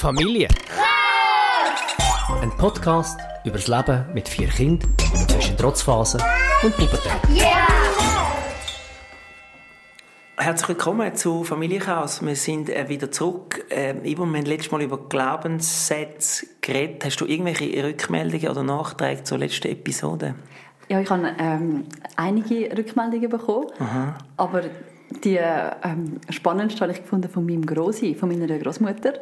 Familie. Ein Podcast über das Leben mit vier Kindern zwischen Trotzphasen und Pubertät. Herzlich willkommen zu Familienchaos. Wir sind äh, wieder zurück. Äh, Ivo, wir haben letztes Mal über Glaubenssätze geredet. Hast du irgendwelche Rückmeldungen oder Nachträge zur letzten Episode? Ja, ich habe ähm, einige Rückmeldungen bekommen, Aha. aber die ähm, spannendste habe ich gefunden von meinem Grossi, von meiner Großmutter.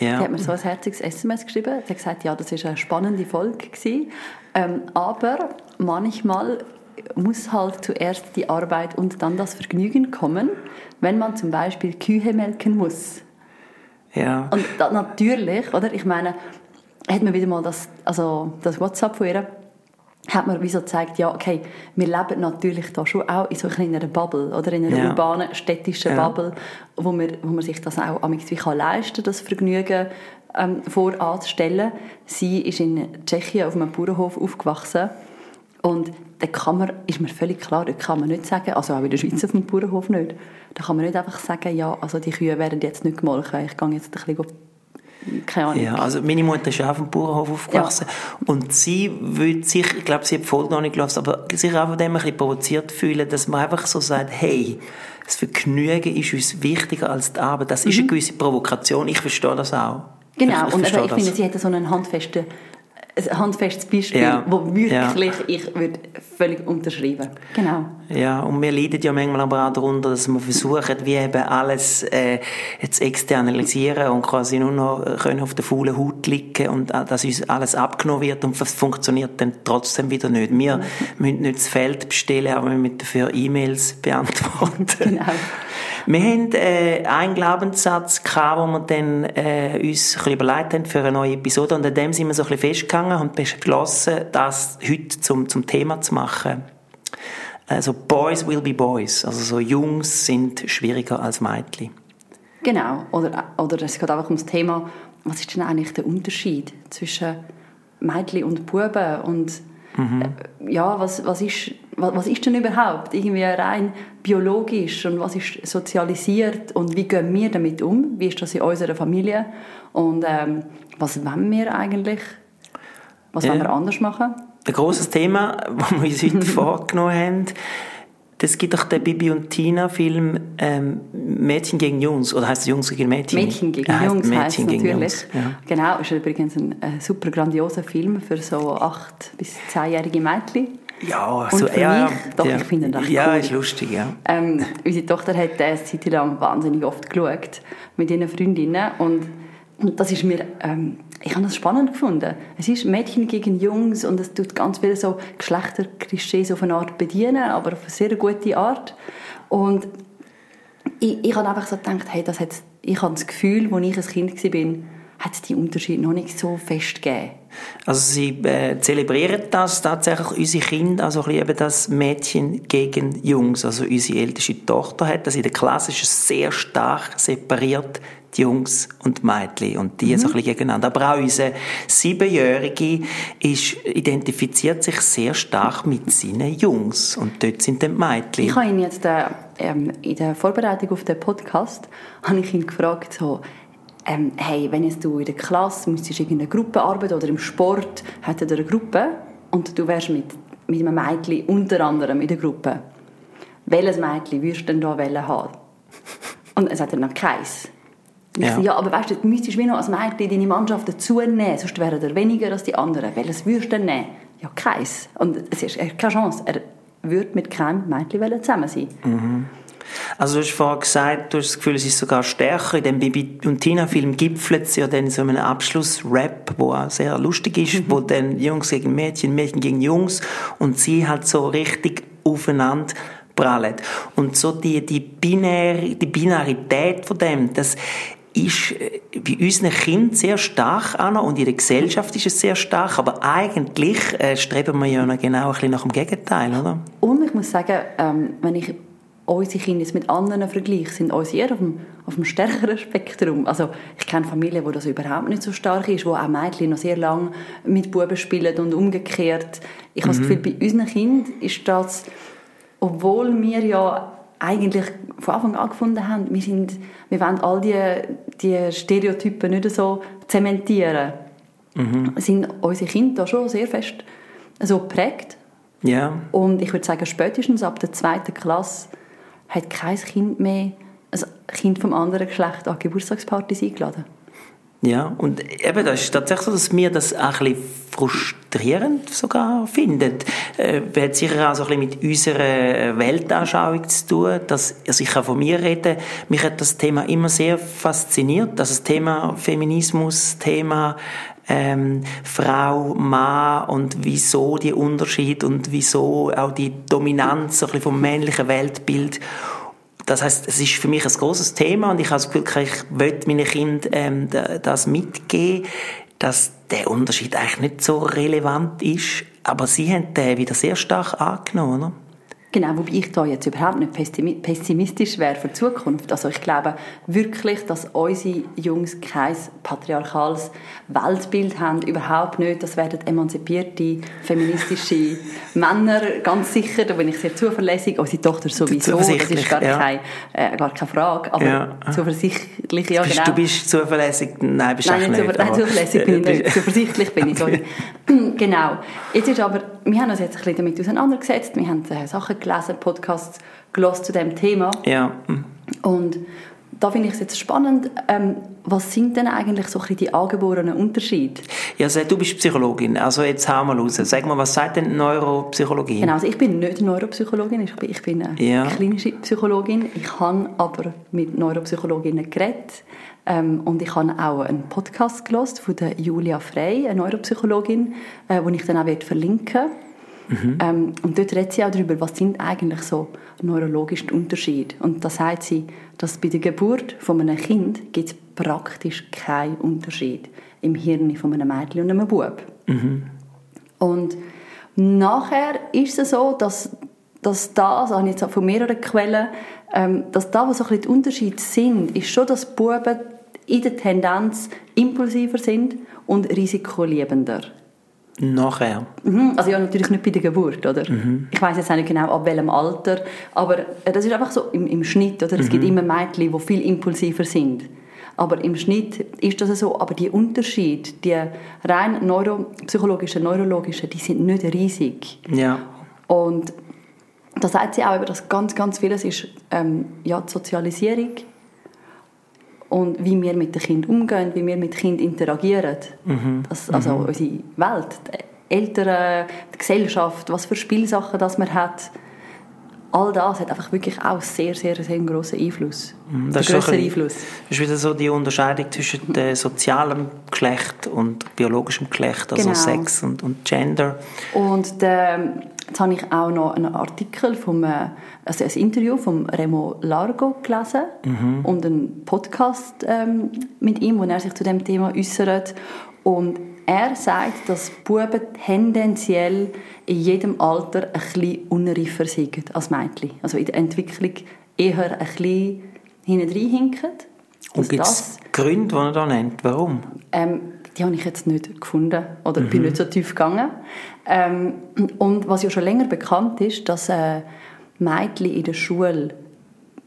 Ja. Die hat mir so ein herziges SMS geschrieben. Sie hat gesagt, ja, das war eine spannende Folge. Gewesen. Ähm, aber manchmal muss halt zuerst die Arbeit und dann das Vergnügen kommen, wenn man zum Beispiel Kühe melken muss. Ja. Und da, natürlich, oder? Ich meine, hat mir wieder mal das, also das WhatsApp von ihr hat mir wie so gezeigt, ja, okay, wir leben natürlich da schon auch in so einer Bubble, oder in einer Ja. urbanen, städtischen Ja. Bubble, wo, wir, wo man sich das auch wie kann leisten das Vergnügen ähm, voranzustellen. Sie ist in Tschechien auf einem Bauernhof aufgewachsen und da kann man, ist mir völlig klar, da kann man nicht sagen, also auch in der Schweiz auf dem Bauernhof nicht, da kann man nicht einfach sagen, ja, also die Kühe werden jetzt nicht gemolken, ich gehe jetzt ein bisschen, keine Ahnung. Ja, also meine Mutter ist auch auf dem Bauernhof aufgewachsen und sie würde sich, ich glaube, sie hat die Folge noch nicht gelesen, aber sich auch von dem ein bisschen provoziert fühlen, dass man einfach so sagt, hey, das Vergnügen ist uns wichtiger als die Arbeit. Das ist eine gewisse Provokation, ich verstehe das auch. Mhm. Genau, ich, und verstehe eben, ich das. finde, sie hätte so einen handfesten, ein handfestes Beispiel, Ja, wo wirklich ja. ich würde völlig unterschreiben. Genau. Ja, und wir leiden ja manchmal aber auch darunter, dass wir versuchen, wie eben alles äh, jetzt externalisieren und quasi nur noch können auf der faulen Haut liegen und äh, dass uns alles abgenommen wird und das funktioniert dann trotzdem wieder nicht. Wir Mhm. müssen nicht das Feld bestellen, aber wir müssen dafür E-Mails beantworten. Genau. Wir haben äh, einen Glaubenssatz gehabt, wo wir dann äh, uns ein überlegt haben für eine neue Episode und an dem sind wir so ein bisschen festgegangen und beschlossen, das heute zum, zum Thema zu machen. Also Boys will be Boys, also so Jungs sind schwieriger als Mädchen. Genau. Oder, oder es geht einfach ums Thema, was ist denn eigentlich der Unterschied zwischen Mädchen und Buben und äh, ja, was, was, ist, was, ist denn überhaupt irgendwie rein biologisch und was ist sozialisiert und wie gehen wir damit um? Wie ist das in unserer Familie? Und ähm, was wollen wir eigentlich? Was Ja. wollen wir anders machen? Ein grosses Thema, das wir uns heute vorgenommen haben, das gibt doch den Bibi und Tina Film ähm, Mädchen gegen Jungs, oder heißt es Jungs gegen Mädchen? Mädchen gegen Er heisst Jungs Mädchen heisst gegen natürlich. Jungs, ja. Genau, ist übrigens ein äh, super grandioser Film für so acht bis zehnjährige Mädchen. Ja, so, für ja, mich, doch, ja. ich finde ihn Ja, cool. ist lustig, ja. Ähm, unsere Tochter hat den eine Zeit lang wahnsinnig oft geschaut mit ihren Freundinnen und, und das ist mir, ähm, ich habe das spannend gefunden. Es ist Mädchen gegen Jungs und es tut ganz viele so Geschlechterklischees auf eine Art bedienen, aber auf eine sehr gute Art. Und ich, ich habe einfach so gedacht, hey, das hat, ich habe das Gefühl, als ich ein Kind war, hat es die Unterschiede noch nicht so fest gegeben. Also sie äh, zelebrieren das tatsächlich, unsere Kinder, also eben das Mädchen gegen Jungs. Also unsere älteste Tochter hat das in der Klasse ist sehr stark separiert, die Jungs und die Mädchen. Und die so ein bisschen gegeneinander. Aber auch unser Siebenjährige ist, identifiziert sich sehr stark mit seinen Jungs. Und dort sind dann die Mädchen. Ich habe ihn jetzt äh, ähm, in der Vorbereitung auf den Podcast habe ich ihn gefragt so ähm, hey wenn jetzt du in der Klasse müsstest irgendeine Gruppe arbeiten oder im Sport hättet ihr eine Gruppe und du wärst mit mit einem Mädchen unter anderem in der Gruppe welches Mädchen würdest du denn da haben und er sagt dann noch keins ich Ja. so, ja, aber weißt du, du müsstest wie noch als Mädchen deine Mannschaft dazu nehmen, sonst wären er weniger als die anderen. Welches würdest du denn nehmen? Ja, keins. Und es ist er hat keine Chance. Er würde mit keinem Mädchen zusammen sein. Also du hast vorhin gesagt, du hast das Gefühl, es ist sogar stärker. In dem Bibi und Tina-Film gipfelt es ja dann in so einem Abschluss-Rap, wo auch sehr lustig ist, wo dann Jungs gegen Mädchen, Mädchen gegen Jungs und sie halt so richtig aufeinander prallen. Und so die, die, binäre, die Binarität von dem, das ist äh, bei unseren Kindern sehr stark an und in der Gesellschaft ist es sehr stark, aber eigentlich äh, streben wir ja noch genau ein bisschen nach dem Gegenteil, oder? Und ich muss sagen, ähm, wenn ich unsere Kinder jetzt mit anderen vergleiche, sind unsere eher auf dem, auf dem stärkeren Spektrum. Also ich kenne Familien, wo das überhaupt nicht so stark ist, wo auch Mädchen noch sehr lange mit Buben spielen und umgekehrt. Ich habe das Gefühl, bei unseren Kindern ist das, obwohl wir ja eigentlich von Anfang an gefunden haben, wir, sind, wir wollen all die, die Stereotypen nicht so zementieren, mhm. sind unsere Kinder da schon sehr fest so geprägt. Ja. Und ich würde sagen, spätestens ab der zweiten Klasse hat kein Kind mehr ein Kind vom anderen Geschlecht an Geburtstagspartys eingeladen. Ja, und eben, das ist tatsächlich so, dass wir das auch ein bisschen frustrierend sogar finden. Äh, hat sicher auch so ein bisschen mit unserer Weltanschauung zu tun, dass, also ich kann von mir reden, mich hat das Thema immer sehr fasziniert, dass das Thema Feminismus, Thema ähm, Frau, Mann und wieso die Unterschied und wieso auch die Dominanz so vom männlichen Weltbild das heißt, es ist für mich ein großes Thema und ich habe das Gefühl, ich möchte meinen Kindern ähm, das mitgeben, dass der Unterschied eigentlich nicht so relevant ist, aber sie haben den wieder sehr stark angenommen, oder? Genau, wobei ich da jetzt überhaupt nicht pessimistisch wäre für die Zukunft. Also ich glaube wirklich, dass unsere Jungs kein patriarchales Weltbild haben, überhaupt nicht. Das werden emanzipierte, feministische Männer, ganz sicher, da bin ich sehr zuverlässig. Unsere Tochter sowieso, das ist gar, ja. keine, äh, gar keine Frage, aber ja. zuversichtlich, ja genau. Du bist zuverlässig? Nein, bist nein, nicht. Nein, zuverlässig bin ich nicht, zuversichtlich bin ich, sorry. genau. Jetzt ist aber, wir haben uns jetzt ein bisschen damit auseinandergesetzt, wir haben äh, Sachen gelesen, Podcasts gelesen zu diesem Thema. Ja. Und da finde ich es jetzt spannend, ähm, was sind denn eigentlich so ein die angeborenen Unterschiede? Ja, also du bist Psychologin, also jetzt hau mal raus. Sag mal, was sagt denn Neuropsychologie? Genau, also ich bin nicht Neuropsychologin, ich bin, ich bin eine ja. klinische Psychologin. Ich habe aber mit Neuropsychologinnen geredet ähm, und ich habe auch einen Podcast gelesen von der Julia Frey, eine Neuropsychologin, äh, den ich dann auch verlinken werde Mhm. Ähm, und dort redet sie auch darüber, was sind eigentlich so neurologische Unterschiede. Und da sagt sie, dass bei der Geburt von einem Kind gibt es praktisch keinen Unterschied im Hirn von einem Mädchen und einem Bub. Mhm. Und nachher ist es so, dass, dass das, habe ich jetzt von mehreren Quellen, ähm, dass da, wo so ein bisschen die Unterschiede sind, ist schon, dass Buben in der Tendenz impulsiver sind und risikoliebender. Nachher? Mhm. Also ja, natürlich nicht bei der Geburt, oder? Mhm. Ich weiß jetzt auch nicht genau, ab welchem Alter, aber äh, das ist einfach so im, im Schnitt, oder? Es gibt mhm. immer Mädchen, die viel impulsiver sind. Aber im Schnitt ist das so. Aber die Unterschiede, die rein neuropsychologischen, neurologischen, die sind nicht riesig. Ja. Und da sagt sie auch, dass ganz, ganz vieles ist ähm, ja, die Sozialisierung und wie wir mit den Kindern umgehen, wie wir mit Kindern interagieren. Mhm. Das, also mhm. unsere Welt, die Eltern, die Gesellschaft, was für Spielsachen das man hat. All das hat einfach wirklich auch sehr, sehr, sehr einen grossen Einfluss. Mhm. Das ist, so Einfluss. das ist wieder so die Unterscheidung zwischen dem sozialen Geschlecht und biologischem Geschlecht, also genau. Sex und, und Gender. Und der, Jetzt habe ich auch noch einen Artikel vom, äh, also ein Interview von Remo Largo gelesen mhm. und einen Podcast ähm, mit ihm, wo er sich zu dem Thema äußert. Und er sagt, dass Buben tendenziell in jedem Alter ein bisschen unreifer sind als Mädchen. Also in der Entwicklung eher ein bisschen hinten hinken. Und gibt es Gründe, die er da nennt? Warum? Ähm, die habe ich jetzt nicht gefunden oder mhm. bin nicht so tief gegangen. Ähm, und was ja schon länger bekannt ist, dass äh, Mädchen in der Schule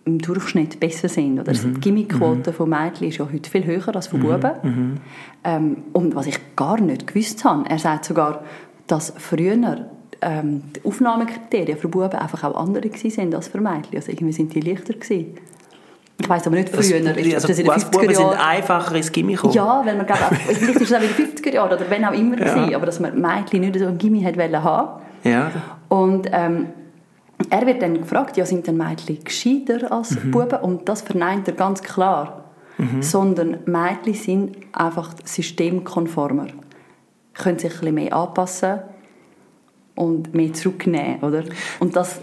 im Durchschnitt besser sind. Oder mhm. Die Gimmiquote mhm. von Mädchen ist ja heute viel höher als von mhm. Buben. Mhm. Ähm, und was ich gar nicht gewusst habe, er sagt sogar, dass früher ähm, die Aufnahmekriterien für Buben einfach auch andere waren als für Mädchen. Also irgendwie sind die leichter gewesen. Ich weiß aber nicht früher. Das, also, das in den 50er Jahren. sind einfacher ins Gimmi gekommen. Ja, weil man glaube vielleicht ist es auch in den 50er Jahren oder wenn auch immer ja. gewesen, aber dass man Mädchen nicht so im Gimmi hat haben. Ja. Und ähm, er wird dann gefragt, ja, sind denn Mädchen gescheiter als mhm. Buben? Und das verneint er ganz klar. Mhm. Sondern Mädchen sind einfach systemkonformer. Können sich ein bisschen mehr anpassen und mehr zurücknehmen, oder? Und das,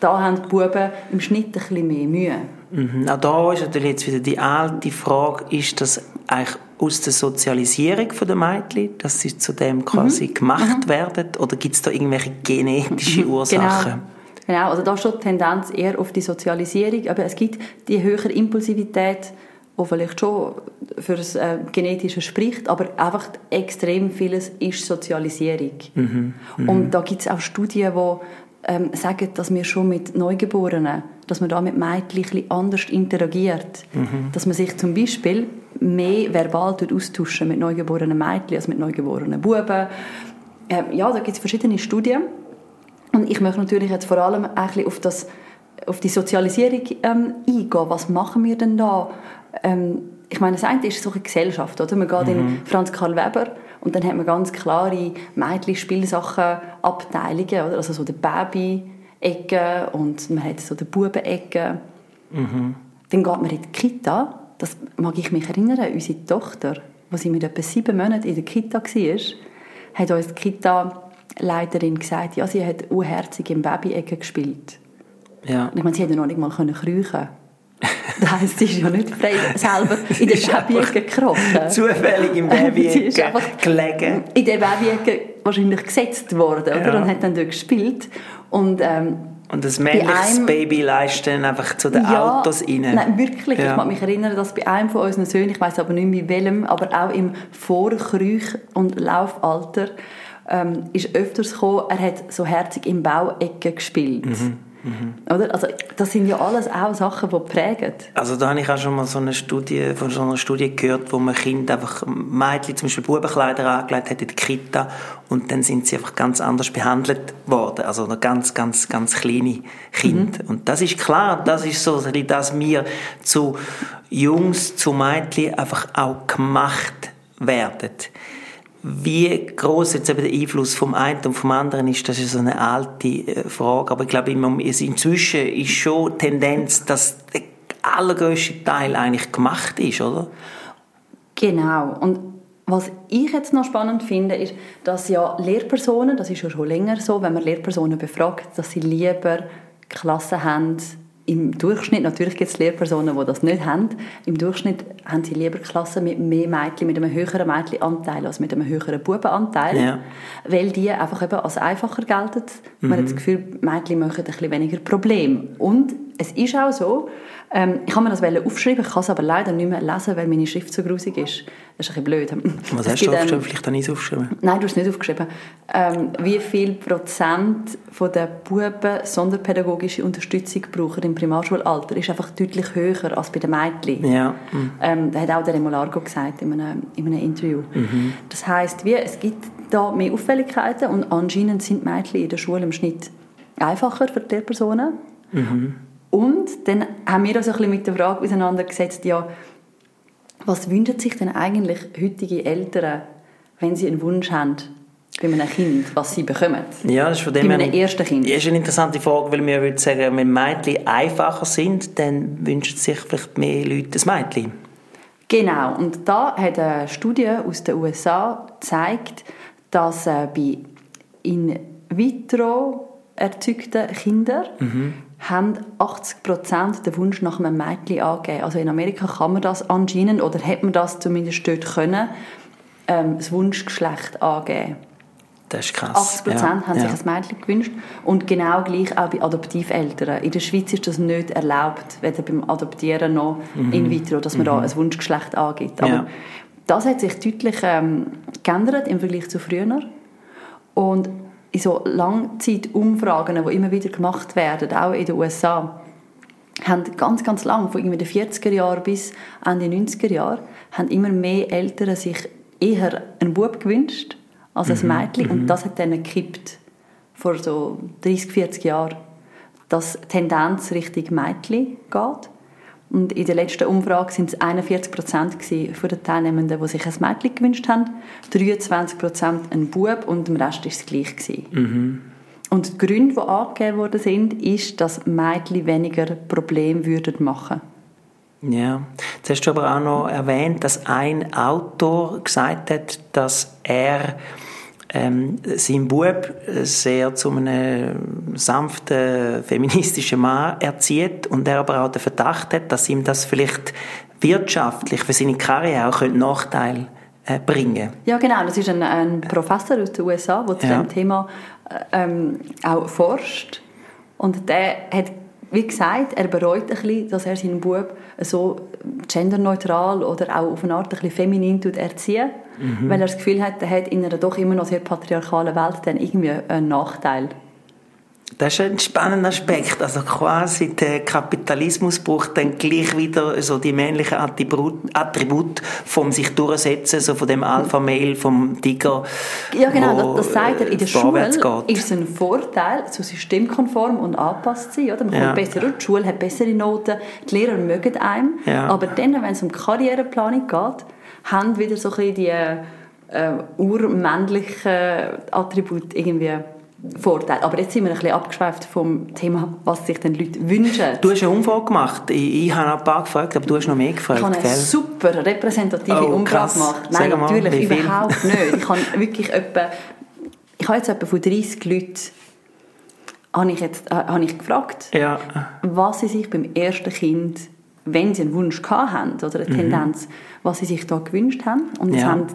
da haben die Buben im Schnitt ein bisschen mehr Mühe. Mhm. Auch da ist natürlich jetzt wieder die alte Frage, ist das eigentlich aus der Sozialisierung der Mädchen, dass sie zu dem quasi mhm. gemacht mhm. werden, oder gibt es da irgendwelche genetische mhm. Ursachen? Genau. Genau, also da ist schon die Tendenz eher auf die Sozialisierung, aber es gibt die höhere Impulsivität, die vielleicht schon für das äh, Genetische spricht, aber einfach extrem vieles ist Sozialisierung. Mhm. Mhm. Und da gibt es auch Studien, die ähm, sagen, dass wir schon mit Neugeborenen, dass man da mit Mädchen anders interagiert. Mhm. Dass man sich zum Beispiel mehr verbal austauschen mit neugeborenen Mädchen als mit neugeborenen Buben. Ähm, ja, da gibt es verschiedene Studien. Und ich möchte natürlich jetzt vor allem auf, das, auf die Sozialisierung ähm, eingehen. Was machen wir denn da? Ähm, ich meine, das eine ist so eine Gesellschaft. Oder? Man geht mhm. in Franz Karl Weber und dann hat man ganz klare Mädchen-Spielsachen-Abteilungen. Also so die Baby-Ecke und man hat so die Buben-Ecke. Mhm. Dann geht man in die Kita. Das mag ich mich erinnern. Unsere Tochter, als sie mit etwa sieben Monaten in der Kita war, hat uns die Kita-Leiterin gesagt, ja, sie hat unherzig im Baby-Ecke gespielt. Ja. Und ich meine, sie hätte noch nicht mal kriechen das heisst, sie ist ja nicht frei selber in der Babyecke gekrochen. Zufällig im Babyecke gelegen. In der Babyecke wahrscheinlich gesetzt worden, oder? Ja. Und hat dann dort gespielt. Und, ähm, und das männliches einem, Baby leisten einfach zu den ja, Autos rein. Nein, wirklich. Ja. Ich kann mich erinnern, dass bei einem von unseren Söhnen, ich weiß aber nicht mehr welchem, aber auch im Vorkräuch- und Laufalter, ähm, ist öfters gekommen, er hat so herzig im Bauecke gespielt. Mhm. Mhm. Oder? Also, das sind ja alles auch Sachen, die prägen. Also da habe ich auch schon mal so eine Studie, von so einer Studie gehört, wo man Kind einfach, Mädchen zum Beispiel Bubenkleider angelegt hat in der Kita und dann sind sie einfach ganz anders behandelt worden. Also ganz, ganz, ganz kleine Kinder. Mhm. Und das ist klar, das ist so, dass wir zu Jungs, zu Mädchen einfach auch gemacht werden. Wie groß jetzt eben der Einfluss vom einen und vom anderen ist, das ist so eine alte äh, Frage. Aber ich glaube, inzwischen ist schon die Tendenz, dass der allergrößte Teil eigentlich gemacht ist, oder? Genau. Und was ich jetzt noch spannend finde, ist, dass ja Lehrpersonen, das ist ja schon länger so, wenn man Lehrpersonen befragt, dass sie lieber Klassen haben, im Durchschnitt, natürlich gibt es Lehrpersonen, die das nicht haben, im Durchschnitt haben sie lieber Klassen mit mehr Mädchen, mit einem höheren Mädchenanteil als mit einem höheren Bubenanteil, ja. weil die einfach eben als einfacher gelten. Mhm. Man hat das mhm. Gefühl, Mädchen machen ein bisschen weniger Probleme. Und es ist auch so, ähm, ich habe mir das aufschreiben, ich kann es aber leider nicht mehr lesen, weil meine Schrift so grusig ist. Das ist ein bisschen blöd. Was hast du ähm, aufgeschrieben? Vielleicht habe ich es aufgeschrieben. Nein, du hast es nicht aufgeschrieben. Ähm, wie viel Prozent von der Buben sonderpädagogische Unterstützung brauchen im Primarschulalter ist einfach deutlich höher als bei den Mädchen. Ja. Mhm. Ähm, das hat auch der Remolargo gesagt in einem, in einem Interview. Mhm. Das heisst, wie, es gibt da mehr Auffälligkeiten und anscheinend sind Mädchen in der Schule im Schnitt einfacher für die Lehrpersonen. Mhm. Und dann haben wir uns ein bisschen mit der Frage auseinandergesetzt, ja, was wünschen sich denn eigentlich heutige Eltern, wenn sie einen Wunsch haben bei einem Kind, was sie bekommen? Ja, das ist von dem bei einem ersten Kind. Das ist eine interessante Frage, weil wir würden sagen, wenn Mädchen einfacher sind, dann wünschen sich vielleicht mehr Leute ein Mädchen. Genau, und da hat eine Studie aus den USA gezeigt, dass äh, bei in vitro erzeugten Kindern mhm haben 80 Prozent den Wunsch nach einem Mädchen angegeben. Also in Amerika kann man das anscheinend, oder hat man das zumindest dort können, ähm, das Wunschgeschlecht angeben. Das ist krass. 80 Prozent ja. haben sich ja. ein Mädchen gewünscht. Und genau gleich auch bei Adoptiveltern. In der Schweiz ist das nicht erlaubt, weder beim Adoptieren noch mhm. in vitro, dass man mhm. da ein Wunschgeschlecht angibt. Aber ja. das hat sich deutlich ähm, geändert im Vergleich zu früher. Und in so Langzeitumfragen, die immer wieder gemacht werden, auch in den USA, haben ganz, ganz lang, von den 40er Jahren bis Ende 90er Jahre, haben immer mehr Eltern sich eher einen Bub gewünscht als ein mhm, Mädchen. Und mhm. das hat dann gekippt vor so 30, 40 Jahren, dass die Tendenz Richtung Mädchen geht. Und in der letzten Umfrage sind es 41 Prozent von den Teilnehmenden, die sich ein Mädchen gewünscht haben, 23 Prozent ein Bub und im Rest war es gleich. Mhm. Und die Gründe, die angegeben worden sind, ist, dass Mädchen weniger Probleme würden machen ja, jetzt hast du aber auch noch erwähnt, dass ein Autor gesagt hat, dass er ähm, sein Bub sehr zu einem sanften, feministischen Mann erzieht und er aber auch den Verdacht hat, dass ihm das vielleicht wirtschaftlich für seine Karriere auch Nachteil äh, bringen Ja, genau. Das ist ein, ein Professor aus den USA, der zu ja. dem Thema äh, ähm, auch forscht. Und der hat wie gesagt, er bereut ein bisschen, dass er seinen Bub so genderneutral oder auch auf eine Art ein bisschen feminin erzieht, mhm. weil er das Gefühl hat, er hat in einer doch immer noch sehr patriarchalen Welt dann irgendwie einen Nachteil. Das ist ein spannender Aspekt. Also quasi der Kapitalismus braucht dann gleich wieder so die männlichen Attribut, Attribut vom sich durchsetzen, so von dem Alpha-Mail, vom Tiger. Ja, genau, das, das sagt er. In der Schule geht. ist es ein Vorteil, so systemkonform und angepasst zu sein. Oder? Man kommt Ja. besser durch, die Schule hat bessere Noten, die Lehrer mögen einem. Ja. Aber dann, wenn es um Karriereplanung geht, haben wieder so ein bisschen die äh, urmännlichen Attribute irgendwie Vorteil. Aber jetzt sind wir ein bisschen abgeschweift vom Thema, was sich den Leute wünschen. Du hast eine Umfrage gemacht. Ich, ich habe ein paar gefragt, aber du hast noch mehr gefragt, Ich habe eine gell? super repräsentative Oh, Umfrage gemacht. Nein, mal, natürlich überhaupt nicht. Ich habe wirklich etwa, ich habe jetzt etwa von 30 Leuten habe ich, jetzt, äh, habe ich gefragt, Ja. was sie sich beim ersten Kind, wenn sie einen Wunsch haben oder eine Tendenz, was sie sich da gewünscht haben. Und es Mhm. Ja. haben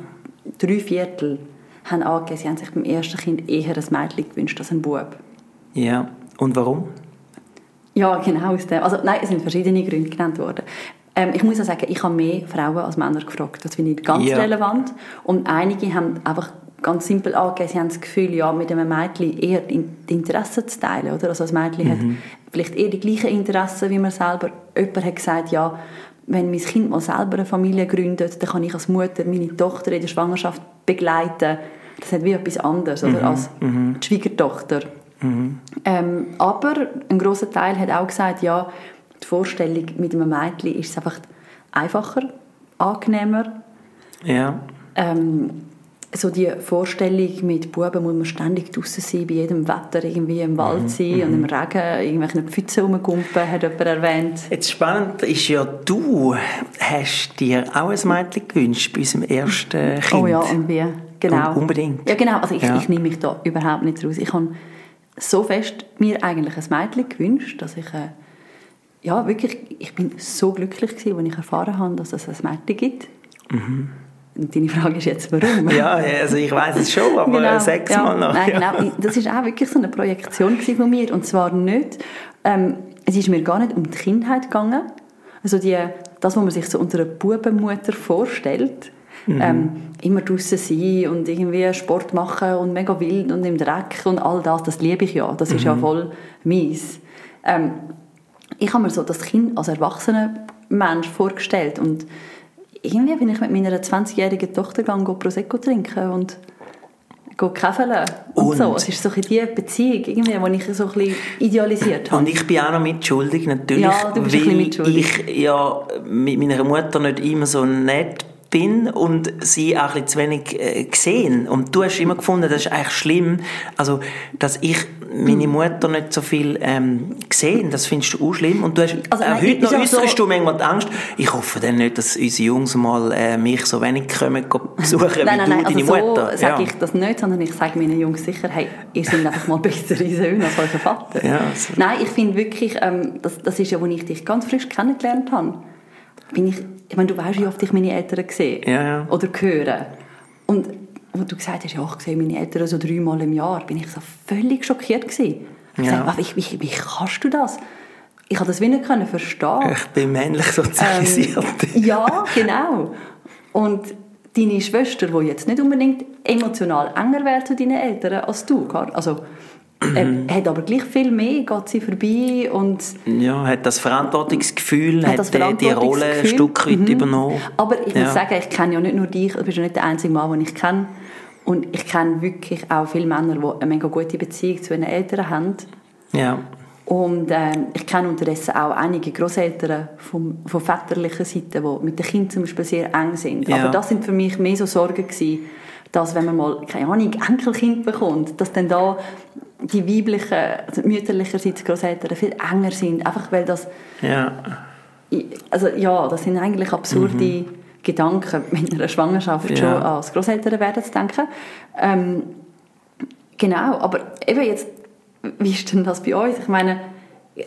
drei Viertel haben angegeben, sie haben sich beim ersten Kind eher ein Mädchen gewünscht als ein Bub. Ja. Und warum? Ja, genau aus dem. Also nein, es sind verschiedene Gründe genannt worden. Ähm, ich muss auch sagen, ich habe mehr Frauen als Männer gefragt. Das finde ich ganz Ja. relevant. Und einige haben einfach ganz simpel angegeben, sie haben das Gefühl, ja, mit einem Mädchen eher die Interessen zu teilen. Oder? Also das Mädchen hat vielleicht eher die gleichen Interessen wie man selber. Jemand hat gesagt, ja, wenn mein Kind mal selber eine Familie gründet, dann kann ich als Mutter meine Tochter in der Schwangerschaft begleiten. Das hat wie etwas anderes oder? als die Schwiegertochter. Ähm, aber ein großer Teil hat auch gesagt, ja, die Vorstellung mit einem Mädchen ist einfach einfacher, angenehmer. Ja. Ähm, so die Vorstellung mit Buben muss man ständig draußen sein, bei jedem Wetter irgendwie im Wald sein und im Regen irgendwelche Pfützen rumgumpen, hat jemand erwähnt. Jetzt spannend ist ja, du hast dir auch ein Mädchen gewünscht bei unserem ersten Kind. Oh ja, und wie? Genau. Un- unbedingt. Ja, genau. Also ich, Ja. ich nehme mich da überhaupt nicht raus. Ich habe so fest mir eigentlich ein Mädchen gewünscht, dass ich äh, ja wirklich, ich bin so glücklich gewesen, als ich erfahren habe, dass es ein Mädchen gibt. Und deine Frage ist jetzt, warum? Ja, also ich weiß es schon, aber Genau, sag's ja. mal noch. Nein, ja. genau. Das ist auch wirklich so eine Projektion von mir. Und zwar nicht, ähm, es ist mir gar nicht um die Kindheit gegangen. Also die, das, was man sich so unter einer Bubenmutter vorstellt, Mhm. ähm, immer draußen sein und irgendwie Sport machen und mega wild und im Dreck und all das, das liebe ich ja. Das ist ja Mhm. voll mies. Ähm, ich habe mir so das Kind als erwachsener Mensch vorgestellt und irgendwie bin ich mit meiner 20-jährigen Tochter gegangen, Prosecco trinken und käfeln und, Und? so. Es ist so die Beziehung, irgendwie, die ich so ein bisschen idealisiert habe. Und ich bin auch noch mitschuldig, natürlich, Ja, weil ich ja mit meiner Mutter nicht immer so nett bin und sie auch ein bisschen zu wenig äh, gesehen. Und du hast immer gefunden, das ist eigentlich schlimm, also, dass ich meine Hm. Mutter nicht so viel ähm, gesehen, das findest du auch schlimm. Und du hast, Also, auch nein, heute ist noch auch äußerst so- du manchmal die Angst, ich hoffe dann nicht, dass unsere Jungs mal äh, mich so wenig kommen besuchen wie Nein, nein, du nein, deine also so Mutter. sage ja. ich das nicht, sondern ich sage meinen Jungs sicher, hey, ihr seid einfach mal bessere Söhne als euer Vater. Ja, so. Nein, ich finde wirklich, ähm, das, das ist ja, als ich dich ganz frisch kennengelernt habe, bin ich, ich meine, du weißt, wie oft ich meine Eltern sehe Ja, ja. oder höre. Und wo du gesagt hast, ja, ich sehe meine Eltern so dreimal im Jahr, bin ich so völlig schockiert gewesen. Ich Ja. wie, wie, wie kannst du das? Ich habe das wie nicht können verstehen. Ich bin männlich sozialisiert. Ähm, ja, genau. Und deine Schwester, die jetzt nicht unbedingt emotional enger wäre zu deinen Eltern als du, also ähm, hat aber gleich viel mehr, geht sie vorbei und Ja, hat das Verantwortungsgefühl, hat, das die- die Rolle ein Verantwortungsgefühl. Stück weit Mhm. übernommen. Aber ich Ja. muss sagen, ich kenne ja nicht nur dich, du bist ja nicht der einzige Mann, den ich kenne. Und ich kenne wirklich auch viele Männer, die eine mega gute Beziehung zu ihren Eltern haben. Ja. Und ähm, ich kenne unterdessen auch einige Großeltern vom, von väterlicher Seite, die mit den Kindern zum Beispiel sehr eng sind. Ja. Aber das sind für mich mehr so Sorgen gewesen, dass wenn man mal, keine Ahnung, Enkelkind bekommt, dass dann da die weiblichen, also mütterlicherseits Großeltern viel enger sind, einfach weil das Ja. also ja, das sind eigentlich absurde Gedanken, mit einer Schwangerschaft Ja. schon als Großeltern werden zu denken. Ähm, genau, aber eben jetzt, wie ist denn das bei uns? Ich meine,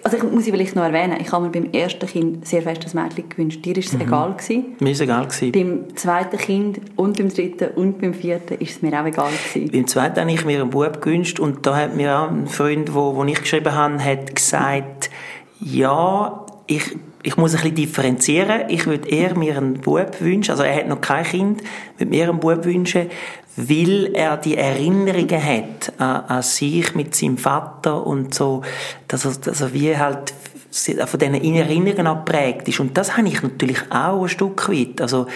also ich muss ich vielleicht noch erwähnen, ich habe mir beim ersten Kind sehr fest ein Mädchen gewünscht. Dir ist es egal gewesen. Mir ist egal gewesen. Beim zweiten Kind und beim dritten und beim vierten ist es mir auch egal gewesen. Beim zweiten habe ich mir einen Bub gewünscht und da hat mir auch ein Freund, wo, wo ich geschrieben habe, hat gesagt, ja, ich ich muss ein bisschen differenzieren. Ich würde eher mir einen Bub wünschen, also er hat noch kein Kind, würde mir einen Bub wünschen, weil er die Erinnerungen hat an, an sich mit seinem Vater und so, dass er, dass er wie halt von diesen Erinnerungen abgeprägt ist. Und das habe ich natürlich auch ein Stück weit. Also,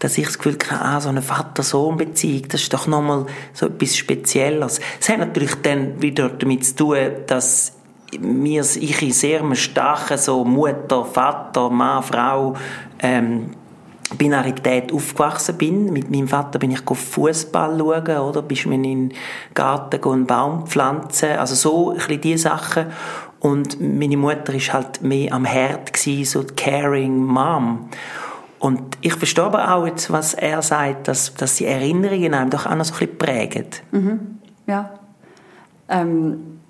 dass ich das Gefühl habe, ah, so eine Vater-Sohn-Beziehung, das ist doch nochmal so etwas Spezielles. Es hat natürlich dann wieder damit zu tun, dass mir, ich in sehr starken so Mutter, Vater, Mann, Frau, ähm, Binarität aufgewachsen bin. Mit meinem Vater bin ich Fußball schauen, oder? Bist mir in den Garten einen Baum pflanzen. Also so ein bisschen diese Sachen. Und meine Mutter ist halt mehr am Herd gewesen, so die caring Mom. Und ich verstehe aber auch jetzt, was er sagt, dass, dass die Erinnerungen einem doch auch noch so ein bisschen prägen. Mhm. Ja. Ähm,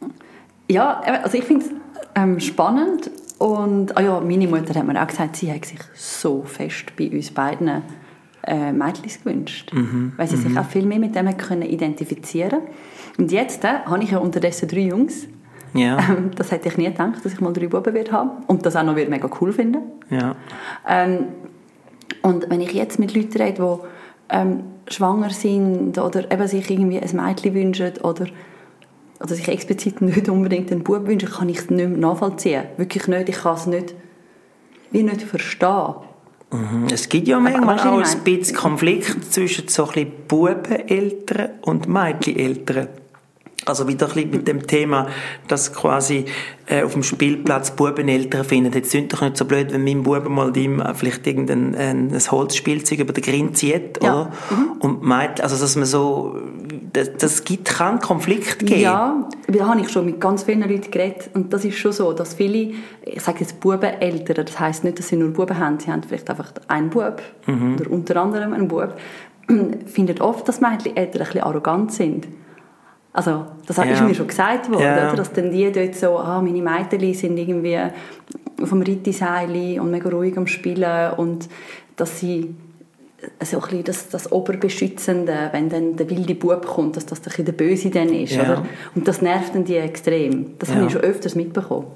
ja, also ich finde es ähm, spannend und ah ja, meine Mutter hat mir auch gesagt, sie hat sich so fest bei uns beiden äh, Mädchen gewünscht, mhm. weil sie mhm. sich auch viel mehr mit dem können identifizieren Und jetzt äh, habe ich ja unterdessen drei Jungs. Ja. Ähm, das hätte ich nie gedacht, dass ich mal drei Buben werde haben und das auch noch mega cool finden. Ja. Ähm, und wenn ich jetzt mit Leuten rede, die ähm, schwanger sind oder eben sich irgendwie ein Mädchen wünschen oder oder sich explizit nicht unbedingt einen Bub wünsche, kann ich es nicht nachvollziehen. Wirklich nicht. Ich kann es nicht, wie nicht verstehen. Mhm. Es gibt ja manchmal auch ein bisschen Konflikt zwischen so ein Bubeneltern und Mädcheneltern. Also wieder ein bisschen mit dem Thema, dass quasi äh, auf dem Spielplatz Bubeneltern finden, jetzt sind doch nicht so blöd, wenn mein Bub mal ihm äh, vielleicht irgendein ein, ein Holzspielzeug über den Grin zieht, ja. oder? Mhm. Und meint, also dass man so, das, das gibt, kann Konflikt geben. Ja, da habe ich schon mit ganz vielen Leuten geredet und das ist schon so, dass viele, ich sage jetzt Bubeneltern, das heisst nicht, dass sie nur Buben haben, sie haben vielleicht einfach einen Bub mhm. oder unter anderem einen Bub, finden oft, dass Mädchen Eltern ein bisschen arrogant sind. Also, das ja. ist mir schon gesagt worden, ja. dass dann die dort so, ah, meine Mädchen sind irgendwie dem Rittiseil und mega ruhig am Spielen und dass sie so ein bisschen das, das Oberbeschützende, wenn dann der wilde Bub kommt, dass das der Böse dann ist. Ja. Oder? Und das nervt dann die extrem. Das ja. habe ich schon öfters mitbekommen.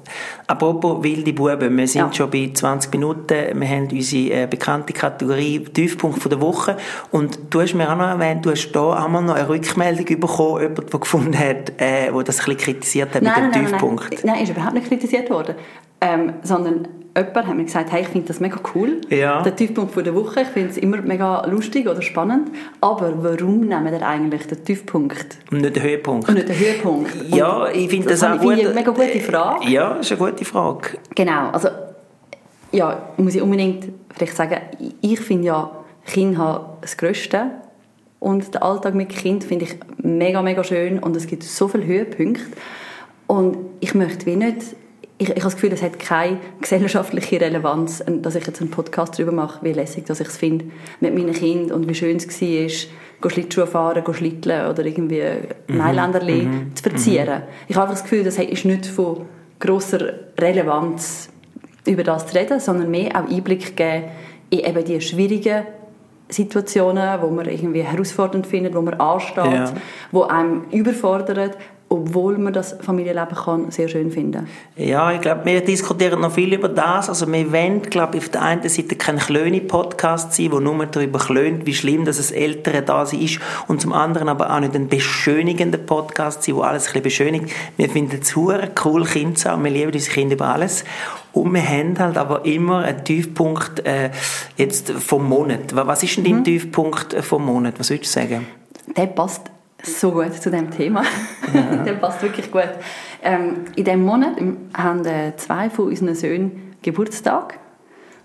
Apropos wilde Buben, wir sind ja. schon bei 20 Minuten. Wir haben unsere äh, bekannte Kategorie Tiefpunkt von der Woche. Und du hast mir auch noch erwähnt, du hast da einmal noch eine Rückmeldung bekommen, jemand, der gefunden hat, äh, der das ein bisschen kritisiert hat nein, mit dem nein, Tiefpunkt. Nein, nein, ist überhaupt nicht kritisiert worden. Ähm, sondern jemand hat mir gesagt, hey, ich finde das mega cool, ja. der Tiefpunkt der Woche, ich finde es immer mega lustig oder spannend, aber warum nehmen wir eigentlich den Tiefpunkt? Und nicht den Höhepunkt. Und nicht den Höhepunkt. Ja, ich finde das, das auch gut. eine mega gute Frage. Ja, das ist eine gute Frage. Genau, also ja, muss ich unbedingt vielleicht sagen, ich finde ja, Kinder haben das Größte und den Alltag mit Kind finde ich mega, mega schön und es gibt so viele Höhepunkte und ich möchte wie nicht ich, ich habe das Gefühl, es hat keine gesellschaftliche Relevanz, dass ich jetzt einen Podcast darüber mache, wie lässig dass ich es finde mit meinen Kindern und wie schön es war, Schlittschuhe fahren, schlitteln oder irgendwie mhm. Mailänderli mhm. zu verzieren. Mhm. Ich habe das Gefühl, das ist nicht von grosser Relevanz, über das zu reden, sondern mehr auch Einblick geben in eben die schwierigen Situationen, wo man irgendwie herausfordernd findet, wo man ansteht, ja. wo einem überfordert, obwohl man das Familienleben kann sehr schön finden Ja, ich glaube, wir diskutieren noch viel über das. Also wir wollen, glaube ich, auf der einen Seite kein kleiner Podcast sein, wo nur darüber klönt, wie schlimm dass es Ältere da ist und zum anderen aber auch nicht ein beschönigender Podcast sein, wo alles ein bisschen beschönigt. Wir finden es cool, Kinder zu haben. Wir lieben unsere Kinder über alles. Und wir haben halt aber immer einen Tiefpunkt äh, jetzt vom Monat. Was ist denn dein mhm. Tiefpunkt vom Monat? Was würdest du sagen? Der passt so gut zu dem Thema. Ja. der passt wirklich gut. Ähm, in diesem Monat haben äh, zwei von unseren Söhnen Geburtstag.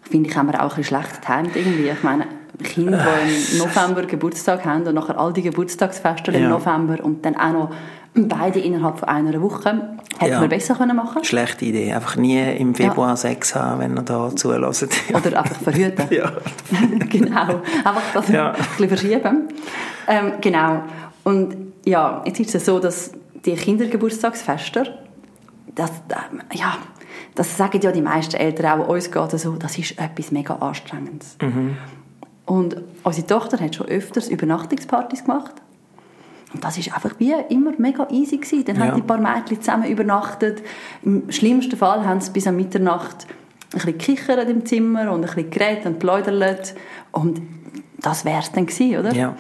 Finde ich, haben wir auch ein schlecht getimt irgendwie. Ich meine, Kinder, die im November Geburtstag haben und nachher all die Geburtstagsfeste ja. im November und dann auch noch beide innerhalb von einer Woche. Hätte ja. man besser können machen Schlechte Idee. Einfach nie im Februar ja. Sex haben, wenn er da zulässt. Oder einfach verhüten. ja. genau. Einfach das ja. ein bisschen verschieben. Ähm, genau. Und ja, jetzt ist es so, dass die Kindergeburtstagsfeste, das, ja, das sagen ja die meisten Eltern auch, uns geht so, das ist etwas mega Anstrengendes. Mhm. Und unsere Tochter hat schon öfters Übernachtungspartys gemacht. Und das ist einfach wie immer mega easy gewesen. Dann ja. haben die paar Mädchen zusammen übernachtet. Im schlimmsten Fall haben sie bis an Mitternacht bisschen gekichert im Zimmer und ein bisschen geredet und geläudert und das wäre es dann gewesen, oder? Ja,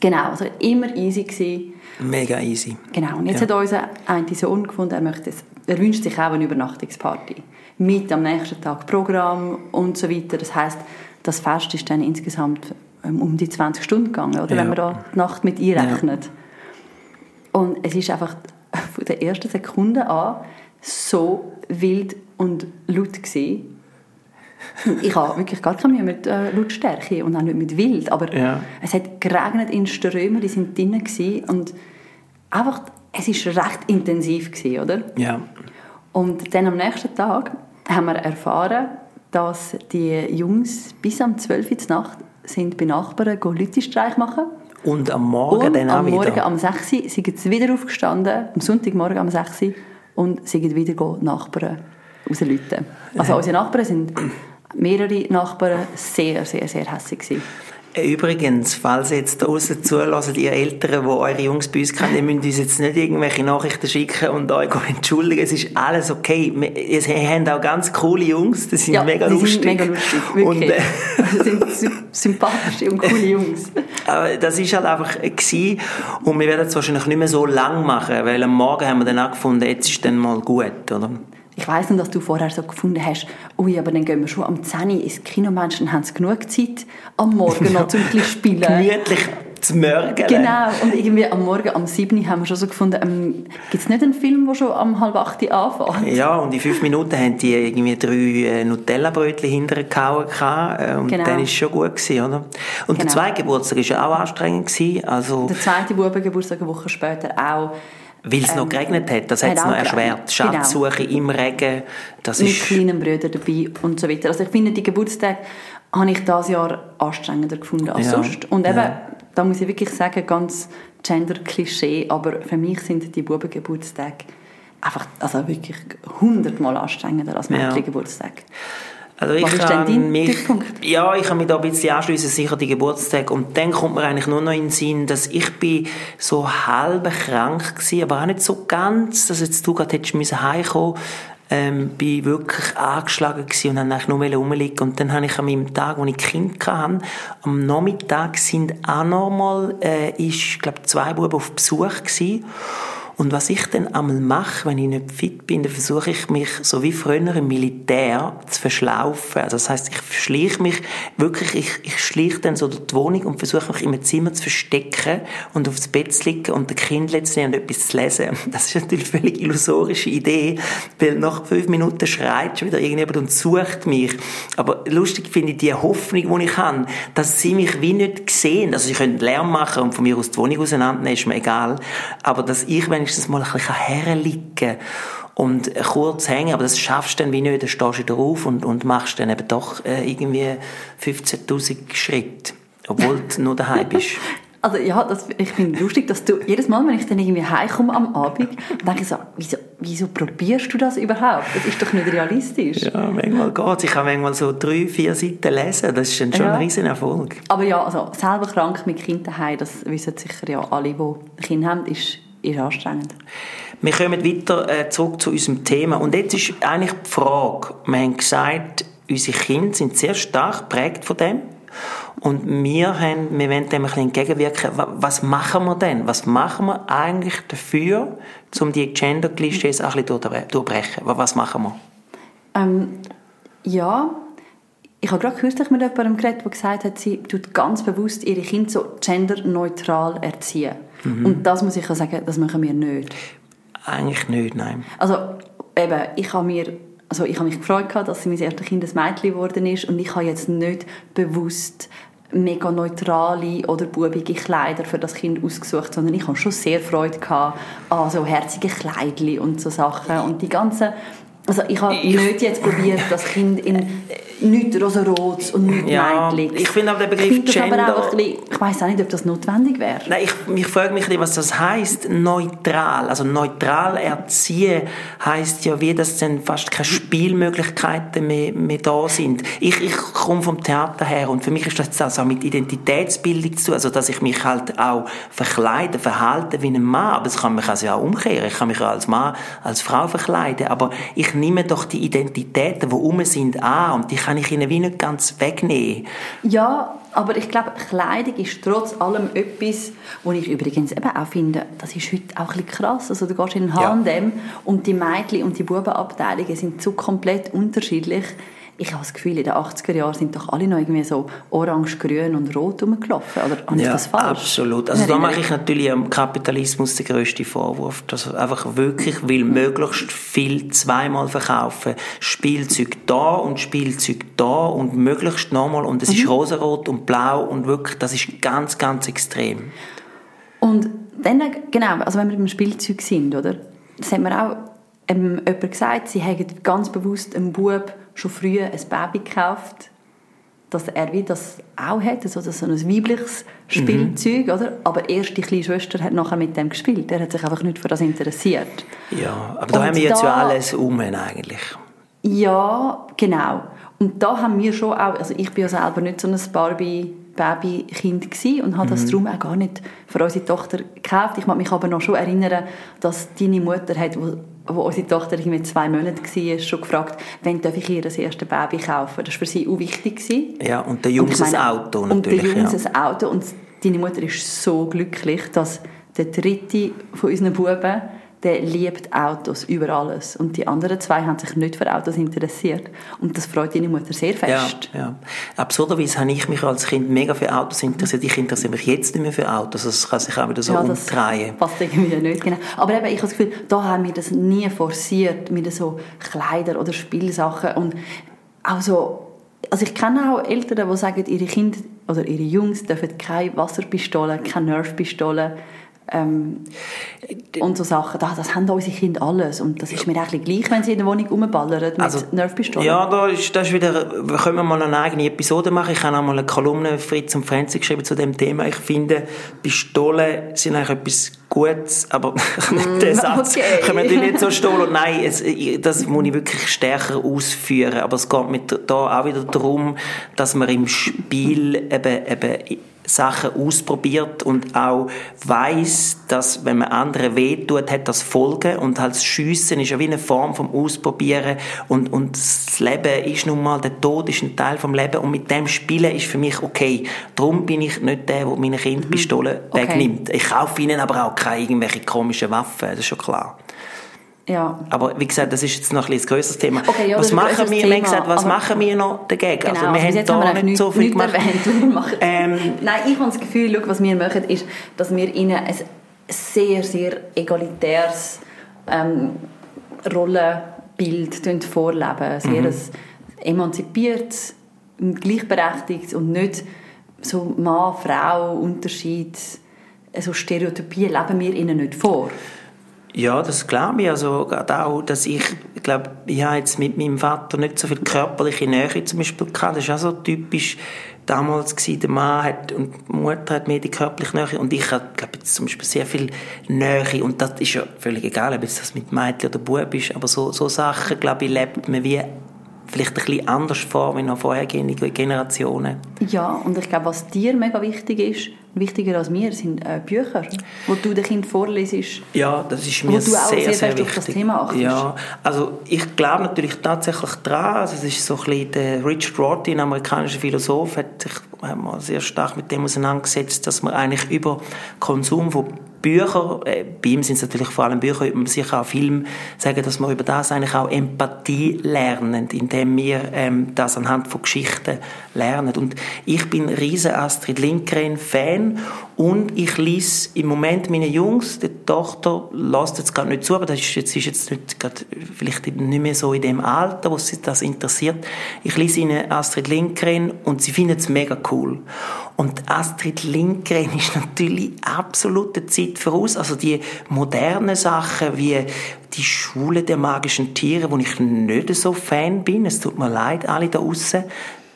Genau, also immer easy gewesen. mega easy. Genau, und jetzt Ja. hat unser ein Sohn gefunden, er, möchte es, er wünscht sich auch eine Übernachtungsparty. Mit am nächsten Tag Programm und so weiter. Das heißt, das Fest ist dann insgesamt ähm, um die 20 Stunden gegangen, oder? Ja. wenn man da die Nacht mit einrechnet. Und es ist einfach von der ersten Sekunde an so wild und laut gewesen. Ich habe wirklich gar keine Mühe mit äh, Lautstärke und auch nicht mit wild, aber Ja. es hat geregnet in Strömen, die sind drinnen und einfach, es ist recht intensiv gewesen, oder? Ja, Und dann am nächsten Tag haben wir erfahren, dass die Jungs bis am 12 Uhr Nacht sind bei Nachbarn Lütistreich machen. und am Morgen und dann auch am wieder. Morgen am 6 Uhr sind sie wieder aufgestanden, am Sonntagmorgen am 6 Uhr, und sind wieder go Nachbarn rauslüten. Also unsere Nachbarn sind mehrere Nachbarn sehr, sehr, sehr hässlich gewesen. Übrigens, falls ihr jetzt draussen zulassen, ihr Eltern, die eure Jungs bei uns kennen, ihr müsst uns jetzt nicht irgendwelche Nachrichten schicken und euch entschuldigen. Es ist alles okay. Wir wir haben auch ganz coole Jungs, die sind Ja, mega die lustig. sind mega lustig, Und, wirklich. äh, Das sind sy- sympathische und coole Jungs. aber das ist halt einfach gewesen. Und wir werden es wahrscheinlich nicht mehr so lang machen, weil am Morgen haben wir dann auch gefunden, jetzt ist dann mal gut, oder? Ich weiss nicht, dass du vorher so gefunden hast, ui, aber dann gehen wir schon am 10 Uhr ins Kino, Menschen haben genug Zeit, am Morgen noch zum bisschen spielen. Gemütlich zu mörgeln. Genau, und irgendwie am Morgen, am 7 Uhr haben wir schon so gefunden, ähm, gibt es nicht einen Film, der schon am halb 8 Uhr anfängt? Ja, und in fünf Minuten haben die irgendwie drei äh, Nutella-Brötchen hintergehauen äh, und Genau. dann ist schon gut gewesen, oder? Und der Genau. zweite Geburtstag war ja auch anstrengend gewesen, also, Der zweite Bubengeburtstag eine Woche später auch. Weil es noch Ähm, geregnet hat, das hat es hat noch erschwert. genau. Schatzsuche im Regen, das mit ist, kleinen Brüdern dabei und so weiter. Also ich finde, die Geburtstage habe ich dieses Jahr anstrengender gefunden als Ja, sonst. Und eben, ja. da muss ich wirklich sagen, ganz Gender-Klischee, aber für mich sind die Bubengeburtstage einfach also wirklich hundertmal anstrengender als Ja. Also ich Was ist denn dein mich? Ja, ich kann mich da ein bisschen anschliessen, sicher die Geburtstag. Und dann kommt mir eigentlich nur noch in den Sinn, dass ich bin so halb krank gewesen, aber auch nicht so ganz, dass jetzt du gerade hättest müssen heimkommen ähm, bin wirklich angeschlagen gewesen und dann eigentlich nur rumliegen und dann habe ich an meinem Tag, wo ich Kind hatte, am Nachmittag sind auch nochmal, äh, ich glaube zwei Buben auf Besuch gewesen und was ich dann einmal mache, wenn ich nicht fit bin, dann versuche ich mich, so wie früher im Militär, zu verschlaufen. Also das heißt, ich verschleiche mich wirklich, ich, ich schleiche dann so durch die Wohnung und versuche mich im Zimmer zu verstecken und aufs Bett zu liegen und den Kind letztlich und etwas zu lesen. Das ist natürlich eine völlig illusorische Idee, weil nach fünf Minuten schreit schon wieder irgendjemand und sucht mich. Aber lustig finde ich die Hoffnung, die ich habe, dass sie mich wie nicht sehen. Also sie können Lärm machen und von mir aus die Wohnung auseinandernehmen, ist mir egal. Aber dass ich wenigstens mal ein bisschen herliegen kann und kurz hängen, aber das schaffst du dann wie nicht, dann stehst du wieder auf und, und machst dann eben doch äh, irgendwie 15'000 Schritte, obwohl du nur daheim bist. Also ja, das, ich finde lustig, dass du jedes Mal, wenn ich dann irgendwie heimkomme am Abend, denke ich so, wieso, wieso probierst du das überhaupt? Das ist doch nicht realistisch. Ja, manchmal geht's. Ich kann manchmal so drei, vier Seiten lesen. Das ist dann schon Ja. ein riesen Erfolg. Aber ja, also selber krank mit Kind daheim, das wissen sicher ja alle, die Kinder haben, ist, ist anstrengend. Wir kommen weiter äh, zurück zu unserem Thema. Und jetzt ist eigentlich die Frage, wir haben gesagt, unsere Kinder sind sehr stark geprägt von dem. Und wir, haben, wir wollen dem ein bisschen entgegenwirken. Wa- Was machen wir denn? Was machen wir eigentlich dafür, um die Gender-Klischees ein bisschen durchbre- durchbrechen? Wa- Was machen wir? Ähm, ja, ich habe gerade kürzlich mit jemandem geredet, der gesagt hat, sie tut ganz bewusst ihre Kinder so genderneutral erziehen. Und das muss ich sagen, das machen wir nicht. Eigentlich nicht, nein. Also eben, ich habe mir also ich habe mich gefreut, dass mein erstes Kind ein Mädchen geworden ist und ich habe jetzt nicht bewusst mega neutrale oder bubige Kleider für das Kind ausgesucht, sondern ich habe schon sehr Freude gehabt an so herzige Kleidchen und so Sachen und die ganzen also ich habe Ich- nicht jetzt probiert, das Kind in nichts rosarotes und nichts Ja, Mädchens. ich finde auch den Begriff ich Gender- auch bisschen, ich weiss auch nicht, ob das notwendig wäre. Nein, ich, ich frage mich, was das heißt neutral. Also neutral erziehen heißt ja, wie dass dann fast keine Spielmöglichkeiten mehr, mehr da sind. Ich, ich komme vom Theater her und für mich ist das also auch mit Identitätsbildung zu, also dass ich mich halt auch verkleide, verhalte wie ein Mann. Aber das kann mich also auch umkehren. Ich kann mich auch als Mann, als Frau verkleiden. Aber ich nehme doch die Identitäten, die um sind, an und die kann ich ihnen wie nicht ganz wegnehmen. Ja, aber ich glaube, Kleidung ist trotz allem etwas, wo ich übrigens eben auch finde, das ist heute auch ein bisschen krass. Also du gehst in den Ja. H&M und die Mädchen und die Bubenabteilungen sind so komplett unterschiedlich. Ich habe das Gefühl, in den 80er Jahren sind doch alle noch irgendwie so orange, grün und rot rumgelaufen. Oder habe ich Ja, das falsch? absolut. Also da mache ich natürlich am Kapitalismus den grössten Vorwurf, dass einfach wirklich will möglichst viel zweimal verkaufen. Spielzeug da und Spielzeug da und möglichst nochmal und es Mhm. ist rosarot und blau und wirklich, das ist ganz, ganz extrem. Und dann, genau, also wenn wir beim Spielzeug sind, oder? Das hat mir auch ähm, jemand gesagt, sie haben ganz bewusst einem Bub schon früh ein Baby gekauft, dass er wie das auch hat, also das so ein weibliches Spielzeug, oder? Aber erst die kleine Schwester hat nachher mit dem gespielt. Er hat sich einfach nicht für das interessiert. Ja, aber da Und haben wir jetzt ja da- alles um eigentlich. Ja, genau. Und da haben wir schon auch, also ich bin ja selber nicht so ein Barbie-Baby-Kind gewesen und habe das Mhm. darum auch gar nicht für unsere Tochter gekauft. Ich mag mich aber noch schon erinnern, dass deine Mutter hat, wo, wo unsere Tochter irgendwie zwei Monate war, schon gefragt, wann darf ich ihr das erste Baby kaufen? Das war für sie auch wichtig. Ja, und der Jungs Und ein meine, Auto Und der natürlich. Jungs ja. Auto. Und deine Mutter ist so glücklich, dass der dritte von unseren Buben, der liebt Autos über alles. Und die anderen zwei haben sich nicht für Autos interessiert. Und das freut deine Mutter sehr Ja, fest. ja. Absurderweise habe ich mich als Kind mega für Autos interessiert. Ich interessiere mich jetzt nicht mehr für Autos. Das kann sich auch wieder so Ja, das umdrehen. passt irgendwie nicht, genau. Aber eben, ich habe das Gefühl, da haben wir das nie forciert, mit so Kleider oder Spielsachen und auch so, also ich kenne auch Eltern, die sagen, ihre Kinder oder ihre Jungs dürfen keine Wasserpistole, keine Nerfpistole ähm, und so Sachen. Das, das haben unsere Kinder alles und das ist mir eigentlich gleich, wenn sie in der Wohnung rumballern mit Also, Nerfpistolen. Ja, da ist, das ist wieder, können wir mal eine eigene Episode machen. Ich habe auch mal eine Kolumne Fritz und Franzi geschrieben zu dem Thema. Ich finde, Pistolen sind eigentlich etwas Gutes, aber nicht den Satz Mm, okay. können wir nicht so stohlen. Nein, es, das muss ich wirklich stärker ausführen. Aber es geht mit da auch wieder darum, dass man im Spiel eben, eben Sachen ausprobiert und auch weiß, dass wenn man anderen wehtut, hat das Folgen und halt das Schiessen ist ja wie eine Form vom Ausprobieren und, und das Leben ist nun mal, der Tod ist ein Teil vom Leben und mit dem Spielen ist für mich okay. Darum bin ich nicht der, der meinen Kindern Pistolen Okay. wegnimmt. Ich kaufe ihnen aber auch keine irgendwelche komischen Waffen, das ist schon klar. Ja. Aber wie gesagt, das ist jetzt noch ein, bisschen ein grösseres Thema. Okay, ja, was machen wir, Thema, gesagt, was machen wir noch dagegen? Genau, also wir bis haben jetzt da nicht eigentlich so viel gemacht. Ähm, Nein, ich habe das Gefühl, schau, was wir machen, ist, dass wir ihnen ein sehr, sehr egalitäres ähm, Rollenbild vorleben. Sehr Mhm. emanzipiertes, und gleichberechtigtes und nicht so Mann-Frau-Unterschied, so Stereotypien leben wir ihnen nicht vor. Ja, das glaube ich. Also gerade auch, dass ich, ich glaube, ich habe jetzt mit meinem Vater nicht so viel körperliche Nähe zum Beispiel gehabt. Das ist auch so typisch damals gewesen. Der Mann hat und die Mutter hat mehr die körperliche Nähe und ich habe, glaube jetzt zum Beispiel sehr viel Nähe und das ist ja völlig egal, ob das mit Mädchen oder Bub ist, aber so, so Sachen, glaube ich, lebt man wie vielleicht ein bisschen anders vor wie noch vorhergehende Generationen. Ja, und ich glaube, was dir mega wichtig ist, wichtiger als mir, sind äh, Bücher, wo du den Kind vorlesest. Ja, das ist Wo mir du auch sehr, sehr sehr, wichtig. das Thema achtest. Ja, also ich glaube natürlich tatsächlich dran. Also es ist so ein bisschen der Richard Rorty, ein amerikanischer Philosoph, hat sich hat sehr stark mit dem auseinandergesetzt, dass man eigentlich über Konsum von Büchern, äh, bei ihm sind es natürlich vor allem Bücher, man sicher auch Film, sagen, dass wir über das eigentlich auch Empathie lernen, indem wir ähm, das anhand von Geschichten lernen. Und ich bin riesen Astrid Lindgren-Fan Und ich lese im Moment meine Jungs, die Tochter lässt jetzt gerade nicht zu, aber das ist jetzt, ist jetzt nicht gerade, vielleicht nicht mehr so in dem Alter, wo sie das interessiert. Ich lese ihnen Astrid Lindgren und sie finden es mega cool. Und Astrid Lindgren ist natürlich absolute Zeit voraus. Also die modernen Sachen wie die Schule der magischen Tiere, wo ich nicht so Fan bin, es tut mir leid, alle da draussen,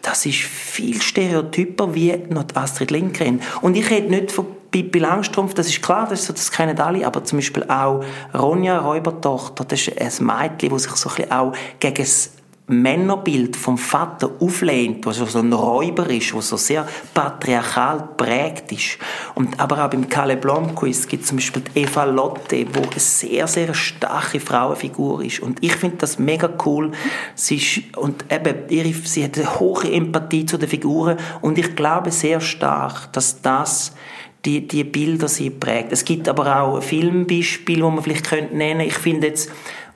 das ist viel stereotyper wie noch Astrid Lindgren. Und ich rede nicht von Pippi Langstrumpf, das ist klar, das, ist so, das kennen alle, aber zum Beispiel auch Ronja Räubertochter, das ist ein Mädchen, das sich so ein bisschen auch gegen das Männerbild vom Vater auflehnt, was so ein Räuber ist, was so sehr patriarchal prägt ist. Und aber auch beim Kalle Blomqvist gibt es zum Beispiel die Eva Lotte, wo eine sehr, sehr starke Frauenfigur ist. Und ich finde das mega cool. Sie ist, und eben, ihre, sie hat eine hohe Empathie zu den Figuren und ich glaube sehr stark, dass das die, die Bilder sie prägt. Es gibt aber auch Filmbeispiele, die man vielleicht nennen könnte. Ich finde jetzt